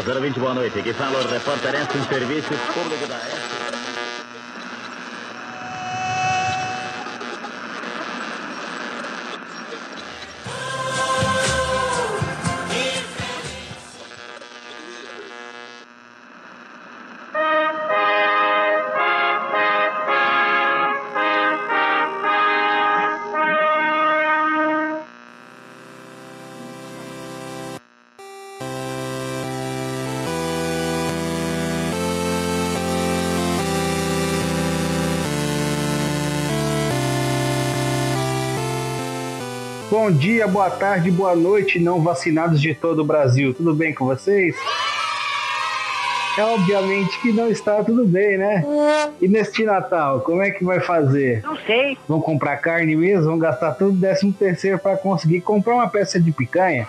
020, boa noite. Aqui fala o repórter em serviço público da S. dia, boa tarde, boa noite, não vacinados de todo o Brasil. Tudo bem com vocês? É obviamente que não está tudo bem, né? E neste Natal, como é que vai fazer? Não sei. Vão comprar carne mesmo? Vão gastar todo o décimo terceiro para conseguir comprar uma peça de picanha?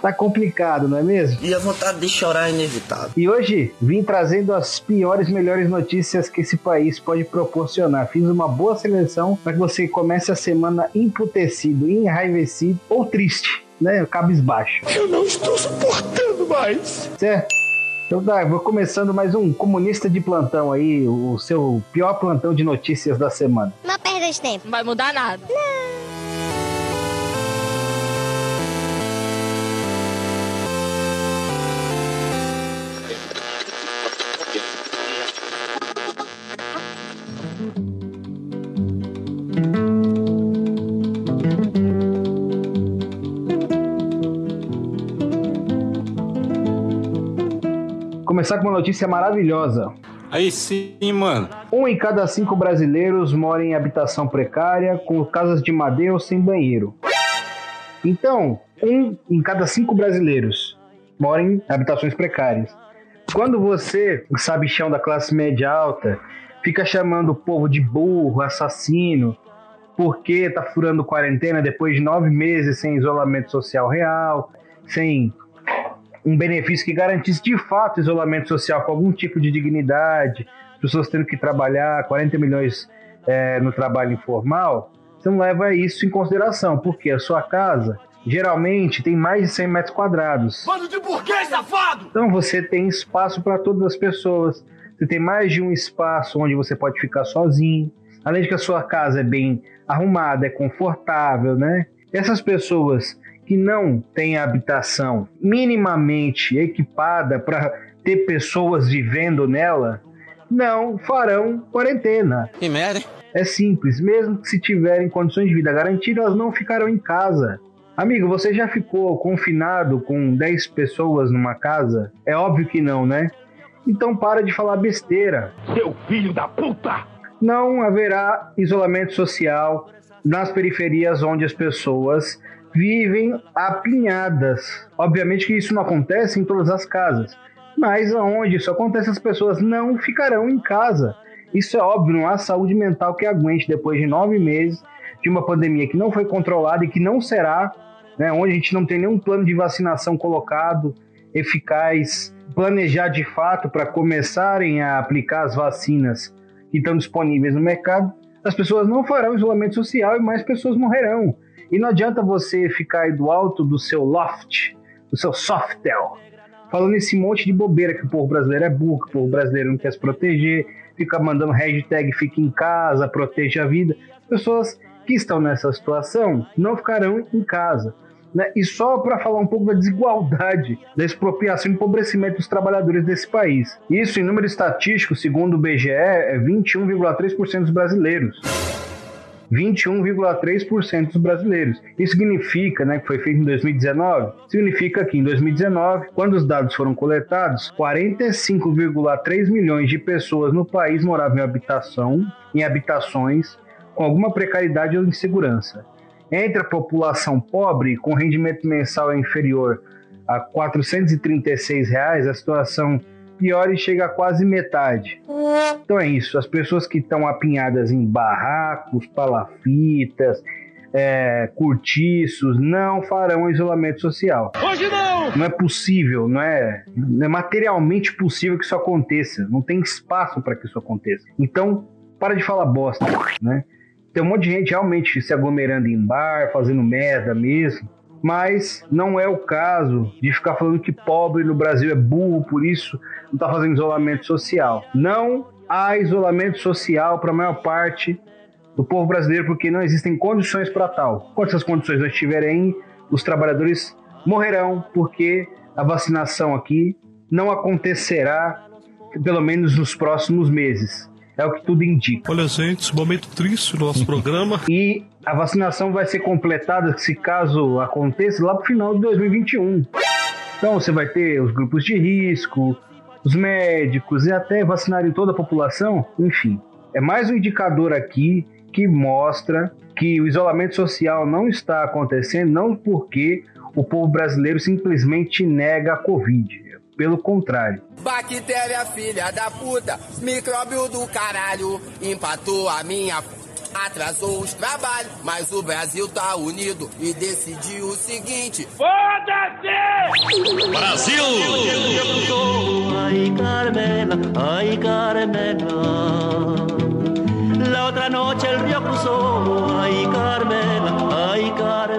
Tá complicado, não é mesmo? E a vontade de chorar é inevitável. E hoje vim trazendo as piores, melhores notícias que esse país pode proporcionar. Fiz uma boa seleção para que você comece a semana emputecido, enraivecido ou triste, né? Cabisbaixo. Eu não estou suportando mais. Certo? Então tá, vou começando mais um comunista de plantão aí, o seu pior plantão de notícias da semana. Não perda de tempo. Não vai mudar nada. Começar com uma notícia maravilhosa. Aí sim, mano. Um em cada cinco brasileiros mora em habitação precária, com casas de madeira ou sem banheiro. Então, um em cada cinco brasileiros mora em habitações precárias. Quando você, sabichão da classe média alta, fica chamando o povo de burro, assassino, porque tá furando quarentena depois de nove meses sem isolamento social real, sem um benefício que garantisse de fato isolamento social com algum tipo de dignidade, pessoas tendo que trabalhar 40 milhões é, no trabalho informal, você não leva isso em consideração, porque a sua casa geralmente tem mais de 100 metros quadrados. Bando de burguês safado! Então você tem espaço para todas as pessoas. Você tem mais de um espaço onde você pode ficar sozinho. Além de que a sua casa é bem arrumada, é confortável, né? Essas pessoas que não têm habitação minimamente equipada para ter pessoas vivendo nela, não farão quarentena. Que merda? É simples, mesmo que se tiverem condições de vida garantidas, elas não ficarão em casa. Amigo, você já ficou confinado com 10 pessoas numa casa? É óbvio que não, né? Então para de falar besteira. Seu filho da puta! Não haverá isolamento social nas periferias onde as pessoas vivem apinhadas. Obviamente que isso não acontece em todas as casas, mas aonde isso acontece, as pessoas não ficarão em casa. Isso é óbvio, não há saúde mental que aguente depois de nove meses de uma pandemia que não foi controlada e que não será, né, onde a gente não tem nenhum plano de vacinação colocado, eficaz, planejar de fato para começarem a aplicar as vacinas que estão disponíveis no mercado, as pessoas não farão isolamento social e mais pessoas morrerão. E não adianta você ficar aí do alto do seu loft, do seu softel, falando esse monte de bobeira que o povo brasileiro é burro, que o povo brasileiro não quer se proteger, fica mandando hashtag fique em casa, proteja a vida. Pessoas que estão nessa situação não ficarão em casa. Né? E só para falar um pouco da desigualdade, da expropriação e empobrecimento dos trabalhadores desse país. Isso, em número estatístico, segundo o BGE, é 21,3% dos brasileiros. 21,3% dos brasileiros. Isso significa, né, que foi feito em 2019, significa que em 2019, quando os dados foram coletados, 45,3 milhões de pessoas no país moravam em habitação, em habitações com alguma precariedade ou insegurança. Entre a população pobre, com rendimento mensal inferior a 436 reais, a situação pior e chega a quase metade. Então é isso, as pessoas que estão apinhadas em barracos, palafitas, é, cortiços, não farão isolamento social. Hoje não! Não é possível, não é, não é materialmente possível que isso aconteça. Não tem espaço para que isso aconteça. Então, para de falar bosta, né? Tem um monte de gente realmente se aglomerando em bar, fazendo merda mesmo. mas não é o caso de ficar falando que pobre no Brasil é burro, por isso não está fazendo isolamento social. Não há isolamento social para a maior parte do povo brasileiro porque não existem condições para tal. Quando essas condições não estiverem, os trabalhadores morrerão porque a vacinação aqui não acontecerá pelo menos nos próximos meses. É o que tudo indica. Olha, gente, momento triste no nosso programa. E a vacinação vai ser completada, se caso aconteça, lá para o final de 2021. Então você vai ter os grupos de risco, os médicos e até vacinar em toda a população. Enfim, é mais um indicador aqui que mostra que o isolamento social não está acontecendo, não porque o povo brasileiro simplesmente nega a Covid. Pelo contrário. Bactéria, filha da puta, micróbio do caralho, empatou a minha. Atrasou os trabalhos, mas o Brasil tá unido e decidiu o seguinte: Foda-se! Brasil! Ay, Carmela, ay, Carmela. La otra noche el río cruzó, ay, Carmela, ay, Carmela.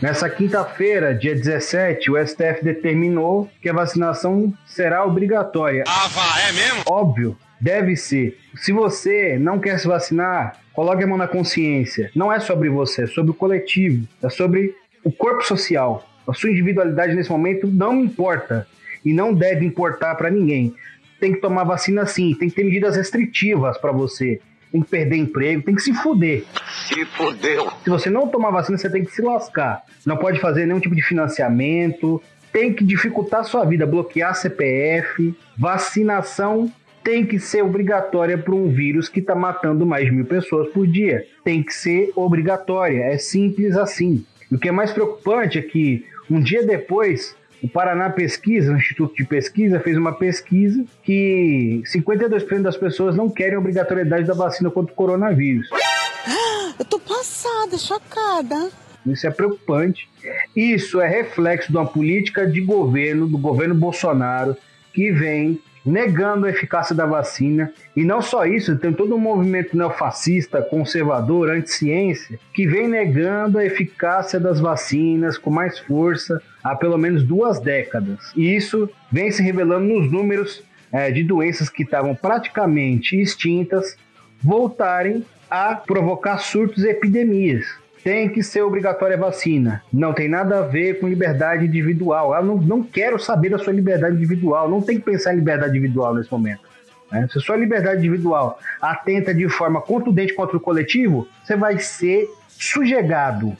Nessa quinta-feira, dia 17, o STF determinou que a vacinação será obrigatória. Ah, vá, é mesmo? Óbvio, deve ser. Se você não quer se vacinar, coloque a mão na consciência. Não é sobre você, é sobre o coletivo, é sobre o corpo social. A sua individualidade nesse momento não importa e não deve importar para ninguém. Tem que tomar vacina sim, tem que ter medidas restritivas para você tem que perder emprego, tem que se fuder. Se fudeu. Se você não tomar vacina, você tem que se lascar. Não pode fazer nenhum tipo de financiamento, tem que dificultar a sua vida, bloquear CPF, vacinação tem que ser obrigatória para um vírus que está matando mais de mil pessoas por dia. Tem que ser obrigatória, é simples assim. O que é mais preocupante é que um dia depois o Paraná Pesquisa, o Instituto de Pesquisa, fez uma pesquisa que 52% das pessoas não querem a obrigatoriedade da vacina contra o coronavírus. Eu tô passada, chocada. Isso é preocupante. Isso é reflexo de uma política de governo, do governo Bolsonaro, que vem negando a eficácia da vacina. E não só isso, tem todo um movimento neofascista, conservador, anti-ciência, que vem negando a eficácia das vacinas com mais força há pelo menos duas décadas. E isso vem se revelando nos números é, de doenças que estavam praticamente extintas voltarem a provocar surtos e epidemias tem que ser obrigatória a vacina. Não tem nada a ver com liberdade individual. Eu não, não quero saber da sua liberdade individual. Não tem que pensar em liberdade individual nesse momento. Né? Se a sua liberdade individual atenta de forma contundente contra o coletivo, você vai ser sujegado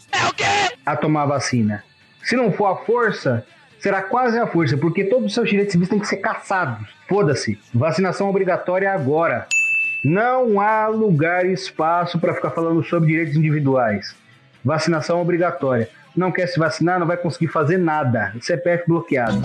a tomar a vacina. Se não for a força, será quase a força, porque todos os seus direitos civis têm que ser caçados. Foda-se. Vacinação obrigatória agora. Não há lugar e espaço para ficar falando sobre direitos individuais. Vacinação obrigatória. Não quer se vacinar, não vai conseguir fazer nada. CPF bloqueado.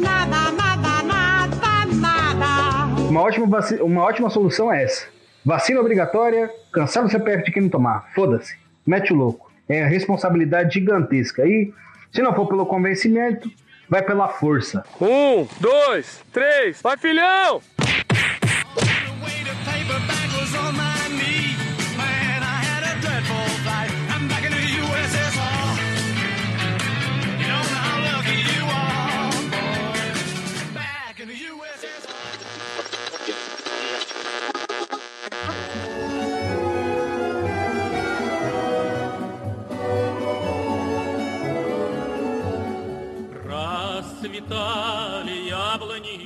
Nada, nada, nada, nada. Uma ótima, vaci- uma ótima solução é essa. Vacina obrigatória, cancela o CPF de quem não tomar. Foda-se. Mete o louco. É responsabilidade gigantesca. E se não for pelo convencimento, vai pela força. Um, dois, três, vai filhão!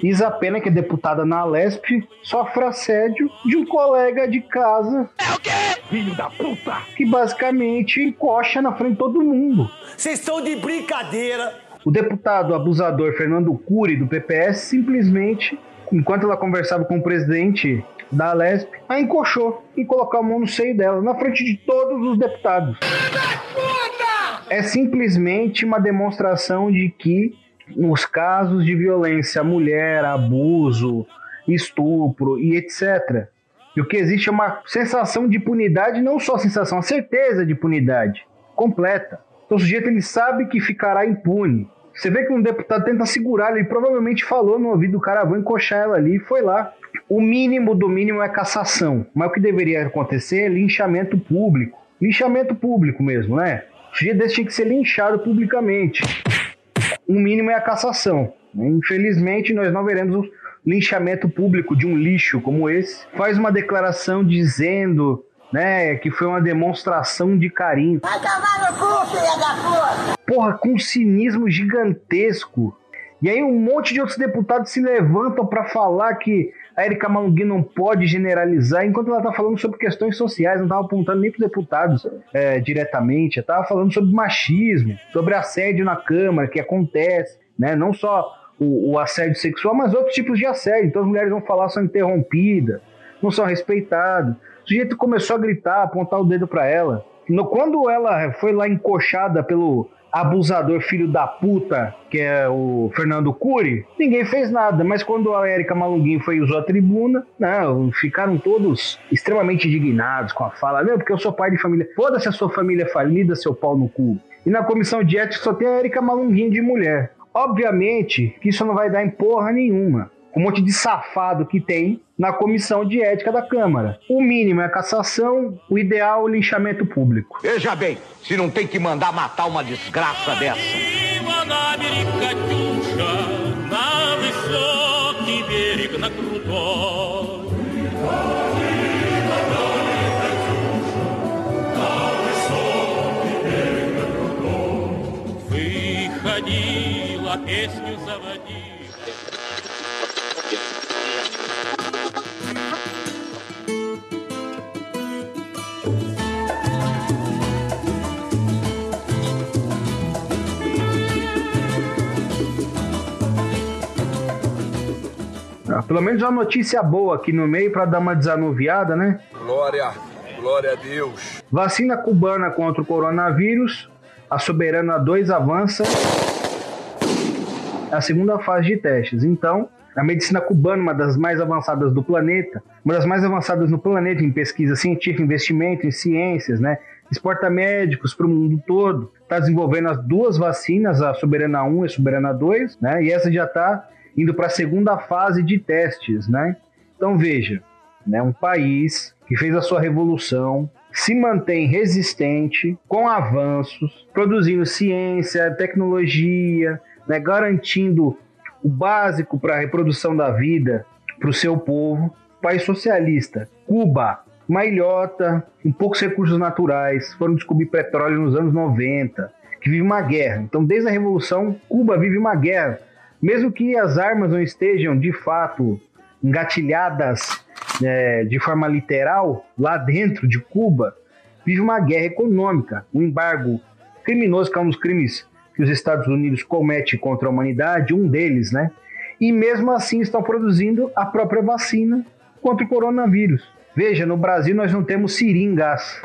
Isa Pena, que é deputada na Alesp, sofre assédio de um colega de casa Filho da puta! que basicamente encoxa na frente de todo mundo. Vocês estão de brincadeira! O deputado abusador Fernando Cury, do PPS, simplesmente, enquanto ela conversava com o presidente da Alesp, a encoxou e colocou a mão no seio dela, na frente de todos os deputados. É simplesmente uma demonstração de que os casos de violência mulher, abuso, estupro e etc. E o que existe é uma sensação de impunidade, não só sensação, a certeza de impunidade completa. Então o sujeito ele sabe que ficará impune. Você vê que um deputado tenta segurar, ele provavelmente falou no ouvido do cara, vou encoxar ela ali e foi lá. O mínimo do mínimo é cassação, mas o que deveria acontecer é linchamento público. Linchamento público mesmo, né? O sujeito desse tinha que ser linchado publicamente. O mínimo é a cassação. Infelizmente, nós não veremos o linchamento público de um lixo como esse. Faz uma declaração dizendo né, que foi uma demonstração de carinho. Vai tomar no cu, filha da puta! Porra, com um cinismo gigantesco. E aí um monte de outros deputados se levantam para falar que a Erika Malungui não pode generalizar, enquanto ela tá falando sobre questões sociais, não tava apontando nem pros deputados é, diretamente, ela tava falando sobre machismo, sobre assédio na Câmara, que acontece, né? Não só o, o assédio sexual, mas outros tipos de assédio. Então as mulheres vão falar são interrompidas, não são respeitadas. O sujeito começou a gritar, apontar o dedo para ela. No, quando ela foi lá encoxada pelo abusador filho da puta, que é o Fernando Cury, ninguém fez nada. Mas quando a Érica Malunguinho foi usou a tribuna, não, ficaram todos extremamente indignados com a fala. Meu, porque eu sou pai de família. Foda-se a sua família falida, seu pau no cu. E na comissão de ética só tem a Érica Malunguinho de mulher. Obviamente que isso não vai dar em porra nenhuma Um monte de safado que tem na comissão de ética da Câmara. O mínimo é a cassação, o ideal é o linchamento público. Veja bem, se não tem que mandar matar uma desgraça dessa. Ива на берег pelo menos uma notícia boa aqui no meio para dar uma desanuviada, né? Glória, glória a Deus. Vacina cubana contra o coronavírus. A Soberana 2 avança a segunda fase de testes. Então, a medicina cubana, uma das mais avançadas do planeta, uma das mais avançadas no planeta em pesquisa científica, investimento em ciências, né? Exporta médicos para o mundo todo. Está desenvolvendo as duas vacinas, a Soberana 1 e a Soberana 2, né? E essa já está indo para a segunda fase de testes, né? Então veja, né? Um país que fez a sua revolução, se mantém resistente, com avanços, produzindo ciência, tecnologia, né, garantindo o básico para a reprodução da vida para o seu povo. País socialista, Cuba, uma ilhota, com poucos recursos naturais, foram descobrir petróleo nos anos 90, que vive uma guerra. Então, desde a Revolução, Cuba vive uma guerra. Mesmo que as armas não estejam, de fato, engatilhadas é, de forma literal lá dentro de Cuba, vive uma guerra econômica, um embargo criminoso, que é um dos crimes que os Estados Unidos cometem contra a humanidade, um deles, né? E mesmo assim estão produzindo a própria vacina contra o coronavírus. Veja, no Brasil nós não temos seringas.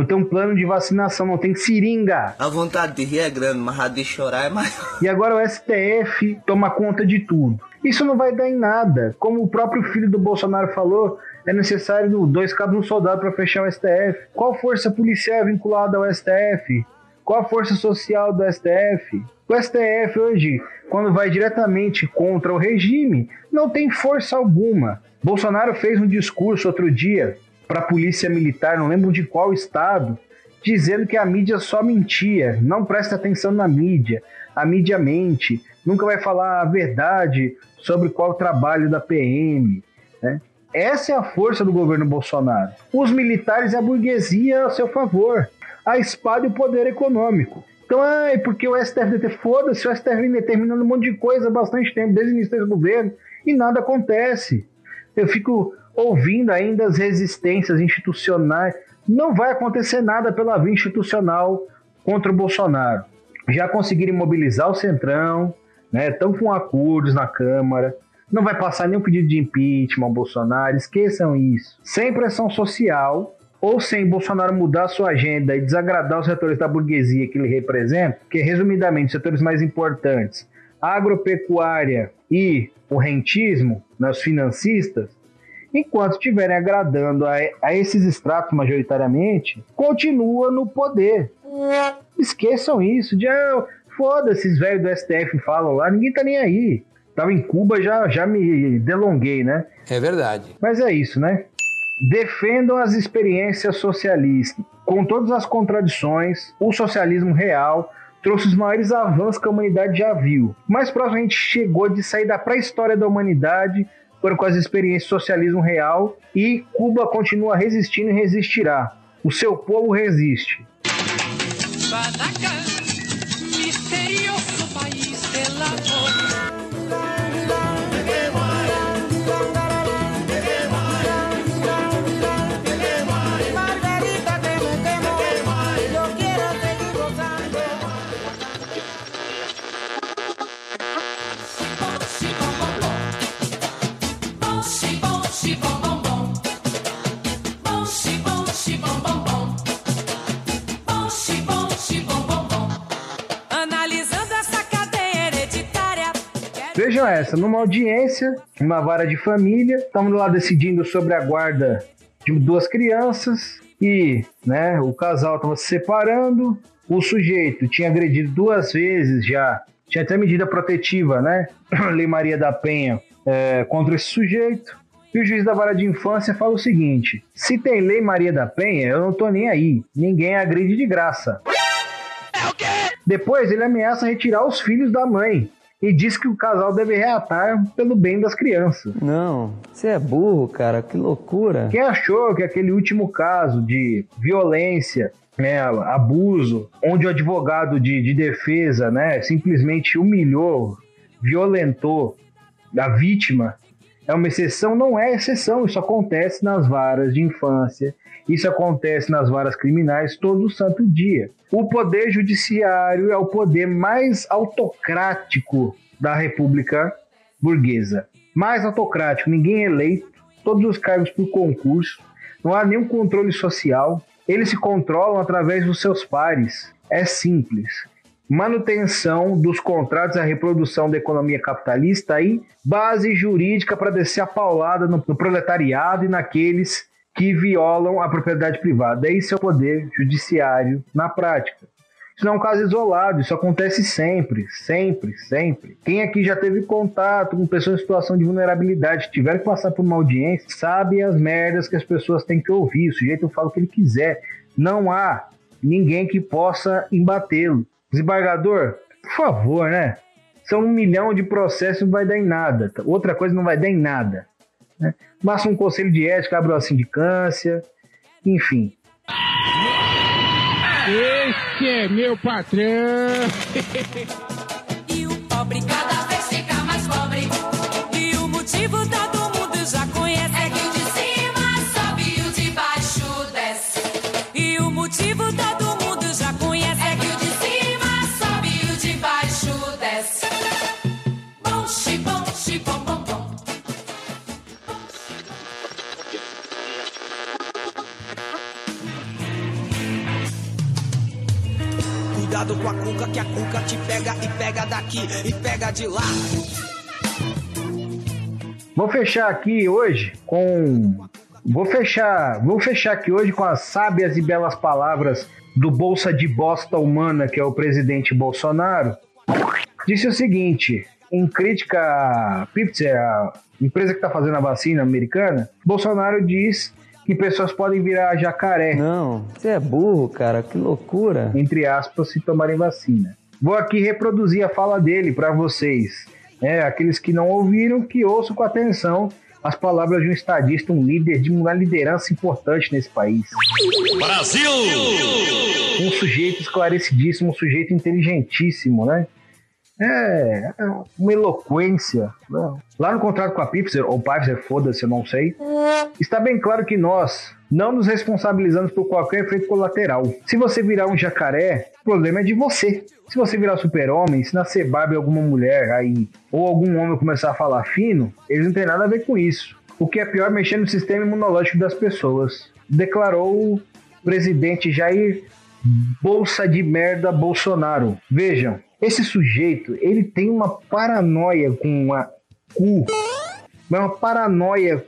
Não tem um plano de vacinação, não tem seringa. A vontade de rir é grande, mas a de chorar é maior. E agora o STF toma conta de tudo. Isso não vai dar em nada. Como o próprio filho do Bolsonaro falou, é necessário dois cabos um soldado para fechar o STF. Qual força policial é vinculada ao STF? Qual a força social do STF? O STF hoje, quando vai diretamente contra o regime, não tem força alguma. Bolsonaro fez um discurso outro dia para a polícia militar, não lembro de qual estado, dizendo que a mídia só mentia, não presta atenção na mídia, a mídia mente, nunca vai falar a verdade sobre qual trabalho da PM. Né? Essa é a força do governo Bolsonaro. Os militares e a burguesia a seu favor. A espada e o poder econômico. Então, ai, porque o STFDT, foda-se, o STF vem determinando um monte de coisa há bastante tempo, desde o início desse governo, e nada acontece. Eu fico ouvindo ainda as resistências institucionais. Não vai acontecer nada pela via institucional contra o Bolsonaro. Já conseguiram mobilizar o Centrão, né? Estão com acordos na Câmara. Não vai passar nenhum pedido de impeachment ao Bolsonaro, esqueçam isso. Sem pressão social, ou sem Bolsonaro mudar sua agenda e desagradar os setores da burguesia que ele representa, que resumidamente os setores mais importantes, agropecuária e o rentismo, né, os financistas, enquanto estiverem agradando a, a esses estratos majoritariamente, continua no poder. Esqueçam isso, de ah, foda-se, esses velhos do STF falam lá, ninguém tá nem aí. Tava em Cuba, já, já me delonguei, né? É verdade. Mas é isso, né? Defendam as experiências socialistas. Com todas as contradições, o socialismo real trouxe os maiores avanços que a humanidade já viu. Mais próximo a gente chegou de sair da pré-história da humanidade foram com as experiências socialismo real e Cuba continua resistindo e resistirá. O seu povo resiste. Vejam essa, numa audiência, uma vara de família, estamos lá decidindo sobre a guarda de duas crianças e, né, o casal estava se separando, o sujeito tinha agredido duas vezes já, tinha até medida protetiva, né, Lei Maria da Penha, é, contra esse sujeito. E o juiz da vara de infância fala o seguinte: se tem Lei Maria da Penha, eu não tô nem aí. Ninguém agride de graça. É? Depois ele ameaça retirar os filhos da mãe e diz que o casal deve reatar pelo bem das crianças. Não, você é burro, cara, que loucura. Quem achou que aquele último caso de violência, né, abuso, onde o advogado de, de defesa, né, simplesmente humilhou, violentou a vítima, é uma exceção, não é exceção, isso acontece nas varas de infância, isso acontece nas varas criminais todo santo dia. O poder judiciário é o poder mais autocrático da República Burguesa. Mais autocrático, ninguém é eleito, todos os cargos por concurso, não há nenhum controle social, eles se controlam através dos seus pares. É simples. Manutenção dos contratos, a reprodução da economia capitalista e base jurídica para descer a paulada no, no proletariado e naqueles que violam a propriedade privada. Esse é o poder judiciário na prática. Isso não é um caso isolado, isso acontece sempre, sempre, sempre. Quem aqui já teve contato com pessoas em situação de vulnerabilidade, tiver que passar por uma audiência, sabe as merdas que as pessoas têm que ouvir. O sujeito fala o que ele quiser. Não há ninguém que possa embatê-lo. Desembargador, por favor, né? São um milhão de processos, não vai dar em nada. Outra coisa não vai dar em nada. Né? Um conselho de ética, abre uma sindicância, enfim. Esse é meu patrão. e o pobre Cuidado com a cuca, que a cuca te pega e pega daqui e pega de lá. Vou fechar aqui hoje com. Vou fechar. Vou fechar aqui hoje com as sábias e belas palavras do Bolsa de Bosta Humana, que é o presidente Bolsonaro. Disse o seguinte: em crítica à Pfizer, a empresa que está fazendo a vacina americana, Bolsonaro diz que pessoas podem virar jacaré. Não, você é burro, cara, que loucura. Entre aspas, se tomarem vacina. Vou aqui reproduzir a fala dele para vocês. É, aqueles que não ouviram, que ouçam com atenção as palavras de um estadista, um líder de uma liderança importante nesse país. Brasil! Um sujeito esclarecidíssimo, um sujeito inteligentíssimo, né? É, é uma eloquência. Né? Lá no contrato com a Pfizer, ou Pfizer, foda-se, eu não sei, está bem claro que nós não nos responsabilizamos por qualquer efeito colateral. Se você virar um jacaré, o problema é de você. Se você virar super-homem, se nascer Barbie alguma mulher aí, ou algum homem começar a falar fino, eles não têm nada a ver com isso. O que é pior, mexer no sistema imunológico das pessoas. Declarou o presidente Jair Bolsa de Merda Bolsonaro. Vejam, esse sujeito, ele tem uma paranoia com a cu. Uma paranoia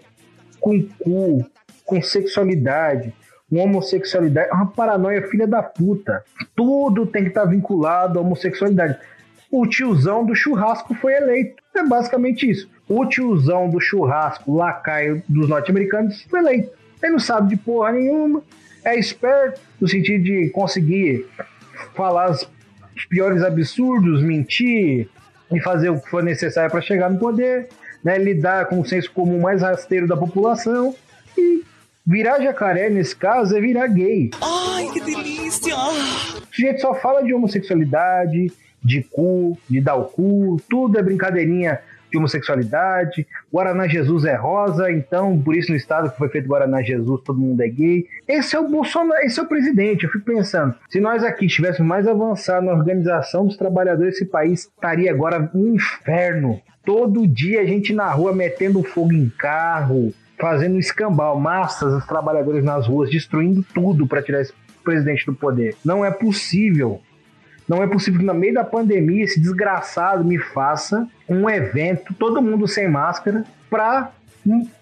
com cu, com sexualidade, com homossexualidade. É uma paranoia filha da puta. Tudo tem que estar vinculado à homossexualidade. O tiozão do churrasco foi eleito. É basicamente isso. O tiozão do churrasco, lacaio dos norte-americanos, foi eleito. Ele não sabe de porra nenhuma, é esperto no sentido de conseguir falar os piores absurdos, mentir e fazer o que for necessário para chegar no poder, né? lidar com o senso comum mais rasteiro da população e virar jacaré, nesse caso, é virar gay. Ai, que delícia! O sujeito só fala de homossexualidade, de cu, de dar o cu, tudo é brincadeirinha de homossexualidade. Guaraná Jesus é rosa, então por isso no estado que foi feito Guaraná Jesus todo mundo é gay. Esse é o Bolsonaro, esse é o presidente. Eu fico pensando, se nós aqui estivéssemos mais avançados na organização dos trabalhadores, esse país estaria agora um inferno. Todo dia a gente na rua metendo fogo em carro, fazendo escambau, massas os trabalhadores nas ruas, destruindo tudo para tirar esse presidente do poder. Não é possível. Não é possível que no meio da pandemia esse desgraçado me faça um evento, todo mundo sem máscara, para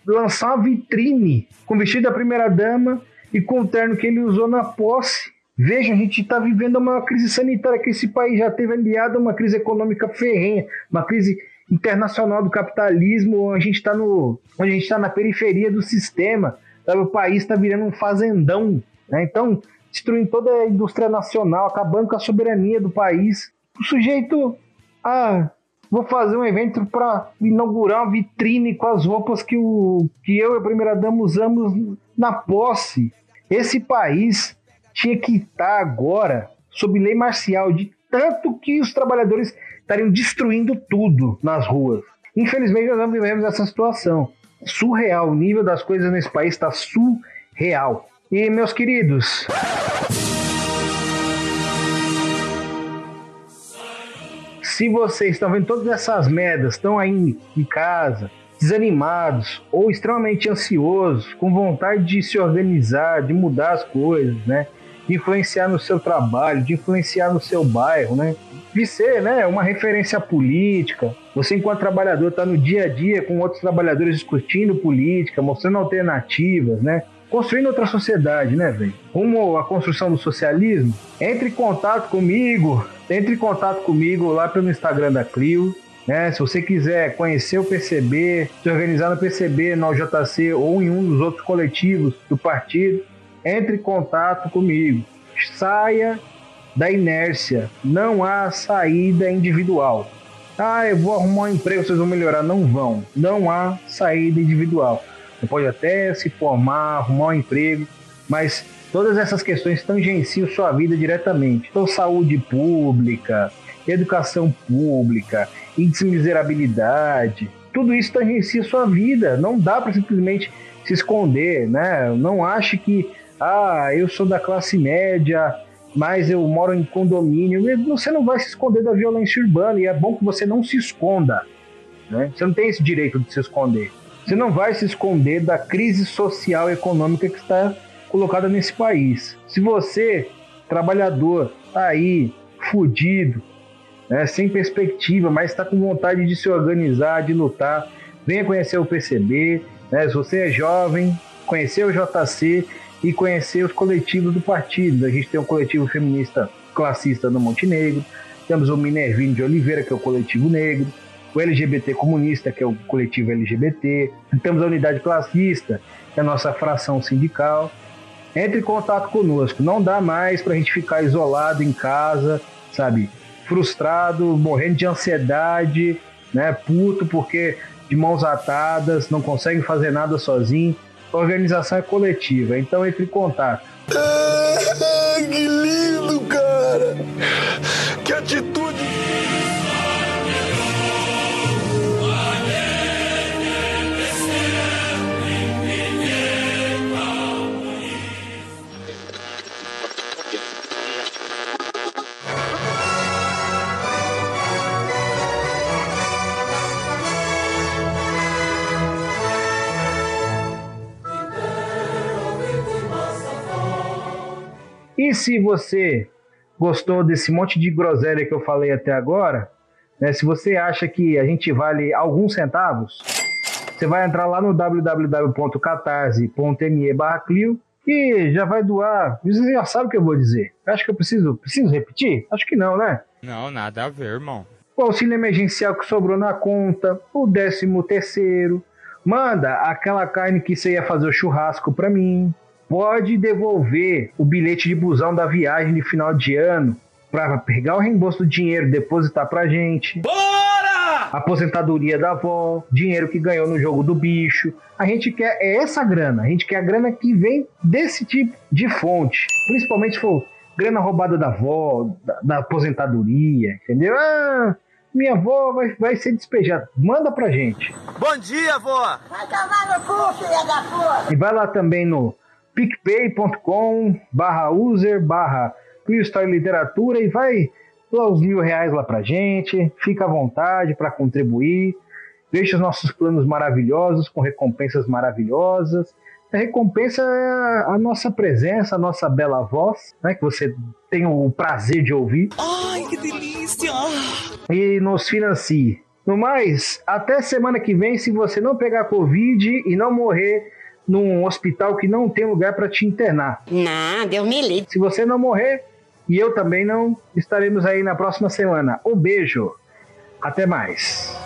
lançar uma vitrine com o vestido da primeira dama e com o terno que ele usou na posse. Veja, a gente está vivendo uma crise sanitária que esse país já teve aliada a uma crise econômica ferrenha, uma crise internacional do capitalismo, a gente está no, a gente está na periferia do sistema, o país está virando um fazendão, né? Então destruindo toda a indústria nacional, acabando com a soberania do país. O sujeito, ah, vou fazer um evento para inaugurar uma vitrine com as roupas que, o, que eu e a primeira dama usamos na posse. Esse país tinha que estar agora sob lei marcial, de tanto que os trabalhadores estariam destruindo tudo nas ruas. Infelizmente, nós não vivemos essa situação. Surreal. O nível das coisas nesse país está surreal. E, meus queridos. Se vocês estão vendo todas essas merdas, estão aí em casa, desanimados ou extremamente ansiosos, com vontade de se organizar, de mudar as coisas, né? De influenciar no seu trabalho, de influenciar no seu bairro, né? De ser, né, uma referência política. Você, enquanto trabalhador, está no dia a dia com outros trabalhadores discutindo política, mostrando alternativas, né? Construindo outra sociedade, né, velho? Rumo à construção do socialismo. Entre em contato comigo, entre em contato comigo lá pelo Instagram da Clio. Né? Se você quiser conhecer o PCB, se organizar no PCB, no JC ou em um dos outros coletivos do partido, entre em contato comigo. Saia da inércia. Não há saída individual. Ah, eu vou arrumar um emprego, vocês vão melhorar. Não vão. Não há saída individual. Você pode até se formar, arrumar um emprego, mas todas essas questões tangenciam sua vida diretamente. Então, saúde pública, educação pública, índice de miserabilidade, tudo isso tangencia sua vida. Não dá para simplesmente se esconder, né? Não ache que, ah, eu sou da classe média, mas eu moro em condomínio. Você não vai se esconder da violência urbana e é bom que você não se esconda. Né? Você não tem esse direito de se esconder. Você não vai se esconder da crise social e econômica que está colocada nesse país. Se você, trabalhador, está aí, fudido, né, sem perspectiva, mas está com vontade de se organizar, de lutar, venha conhecer o PCB. Né, se você é jovem, conhecer o JC e conhecer os coletivos do partido. A gente tem um coletivo feminista classista no Montenegro, temos o Minervino de Oliveira, que é o coletivo negro, o LGBT comunista, que é o coletivo LGBT, temos a unidade classista, que é a nossa fração sindical. Entre em contato conosco, não dá mais para a gente ficar isolado em casa, sabe? Frustrado, morrendo de ansiedade, né? Puto porque de mãos atadas, não consegue fazer nada sozinho. A organização é coletiva, então entre em contato. Ah, que lindo, cara! Que atitude! E se você gostou desse monte de groselha que eu falei até agora, né, se você acha que a gente vale alguns centavos, Você vai entrar lá no www.catarse.me barra Clio e já vai doar. Você já sabe o que eu vou dizer. Acho que eu preciso, preciso repetir? Acho que não, né? Não, nada a ver, irmão. O auxílio emergencial que sobrou na conta, o décimo terceiro. Manda aquela carne que você ia fazer o churrasco pra mim. Pode devolver o bilhete de busão da viagem de final de ano para pegar o reembolso do dinheiro e depositar pra gente. Bora! Aposentadoria da avó, dinheiro que ganhou no jogo do bicho. A gente quer é essa grana, a gente quer a grana que vem desse tipo de fonte. Principalmente se for grana roubada da avó, da, da aposentadoria, entendeu? Ah, minha avó vai, vai ser despejada. Manda pra gente. Bom dia, avó! Vai tomar no cu, filha da puta! E vai lá também no picpay.com barra user barra Literatura e vai lá os mil reais lá pra gente. Fica à vontade para contribuir. Deixa os nossos planos maravilhosos com recompensas maravilhosas. A recompensa é a nossa presença, a nossa bela voz, né? Que você tem o prazer de ouvir. Ai, que delícia! E nos financie. No mais, até semana que vem, se você não pegar Covid e não morrer num hospital que não tem lugar para te internar. Não, Deus me livre. Se você não morrer, e eu também não, estaremos aí na próxima semana. Um beijo. Até mais.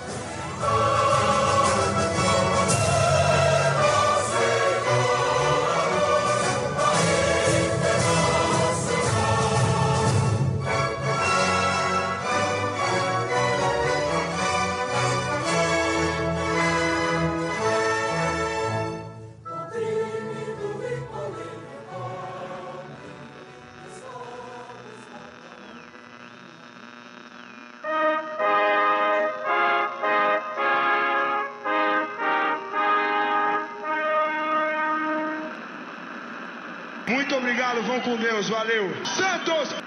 Deus, valeu. Santos!